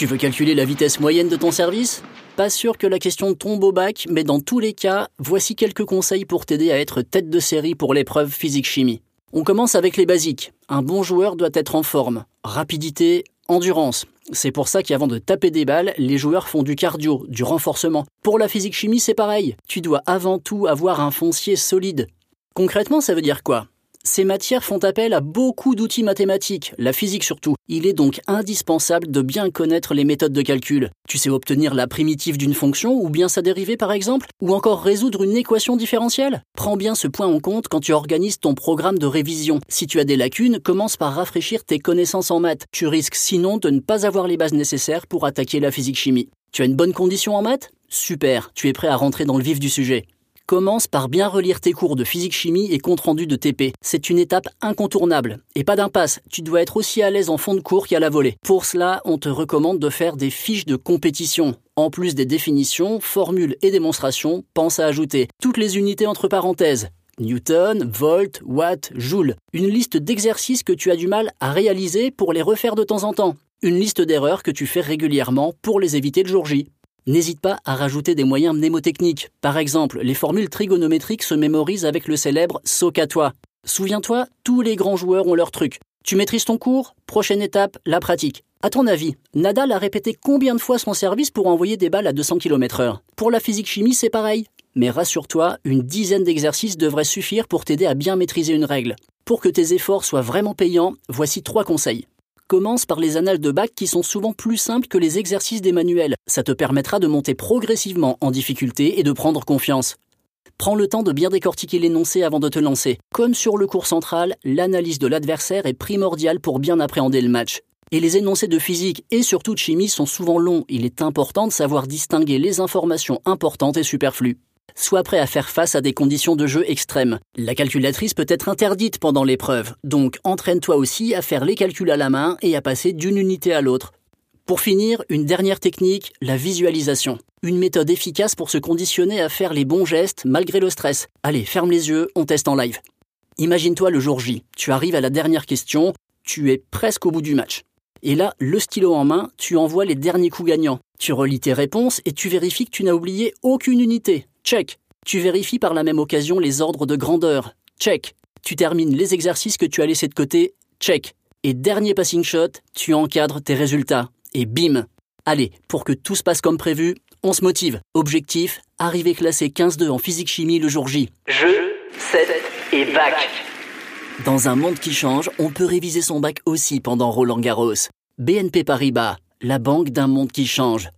Tu veux calculer la vitesse moyenne de ton service? Pas sûr que la question tombe au bac, mais dans tous les cas, voici quelques conseils pour t'aider à être tête de série pour l'épreuve physique-chimie. On commence avec les basiques. Un bon joueur doit être en forme. Rapidité, endurance. C'est pour ça qu'avant de taper des balles, les joueurs font du cardio, du renforcement. Pour la physique-chimie, c'est pareil. Tu dois avant tout avoir un foncier solide. Concrètement, ça veut dire quoi? Ces matières font appel à beaucoup d'outils mathématiques, la physique surtout. Il est donc indispensable de bien connaître les méthodes de calcul. Tu sais obtenir la primitive d'une fonction ou bien sa dérivée par exemple, ou encore résoudre une équation différentielle Prends bien ce point en compte quand tu organises ton programme de révision. Si tu as des lacunes, commence par rafraîchir tes connaissances en maths. Tu risques sinon de ne pas avoir les bases nécessaires pour attaquer la physique-chimie. Tu as une bonne condition en maths? Super, tu es prêt à rentrer dans le vif du sujet. Commence par bien relire tes cours de physique-chimie et compte rendu de TP. C'est une étape incontournable. Et pas d'impasse, tu dois être aussi à l'aise en fond de cours qu'à la volée. Pour cela, on te recommande de faire des fiches de compétition. En plus des définitions, formules et démonstrations, pense à ajouter toutes les unités entre parenthèses. Newton, volt, watt, joule. Une liste d'exercices que tu as du mal à réaliser pour les refaire de temps en temps. Une liste d'erreurs que tu fais régulièrement pour les éviter le jour J. N'hésite pas à rajouter des moyens mnémotechniques. Par exemple, les formules trigonométriques se mémorisent avec le célèbre Socatois. Souviens-toi, tous les grands joueurs ont leur truc. Tu maîtrises ton cours Prochaine étape, la pratique. À ton avis, Nadal a répété combien de fois son service pour envoyer des balles à 200 km/h Pour la physique-chimie, c'est pareil. Mais rassure-toi, une dizaine d'exercices devraient suffire pour t'aider à bien maîtriser une règle. Pour que tes efforts soient vraiment payants, voici trois conseils. Commence par les annales de bac qui sont souvent plus simples que les exercices des manuels. Ça te permettra de monter progressivement en difficulté et de prendre confiance. Prends le temps de bien décortiquer l'énoncé avant de te lancer. Comme sur le cours central, l'analyse de l'adversaire est primordiale pour bien appréhender le match. Et les énoncés de physique et surtout de chimie sont souvent longs. Il est important de savoir distinguer les informations importantes et superflues. Sois prêt à faire face à des conditions de jeu extrêmes. La calculatrice peut être interdite pendant l'épreuve, donc entraîne-toi aussi à faire les calculs à la main et à passer d'une unité à l'autre. Pour finir, une dernière technique, la visualisation. Une méthode efficace pour se conditionner à faire les bons gestes malgré le stress. Allez, ferme les yeux, on teste en live. Imagine-toi le jour J. Tu arrives à la dernière question, tu es presque au bout du match. Et là, le stylo en main, tu envoies les derniers coups gagnants. Tu relis tes réponses et tu vérifies que tu n'as oublié aucune unité. Check. Tu vérifies par la même occasion les ordres de grandeur. Check. Tu termines les exercices que tu as laissés de côté. Check. Et dernier passing shot, tu encadres tes résultats. Et bim. Allez, pour que tout se passe comme prévu, on se motive. Objectif, arriver classé 15-2 en physique-chimie le jour J. Jeu, 7 et bac. Dans un monde qui change, on peut réviser son bac aussi pendant Roland Garros. BNP Paribas, la banque d'un monde qui change.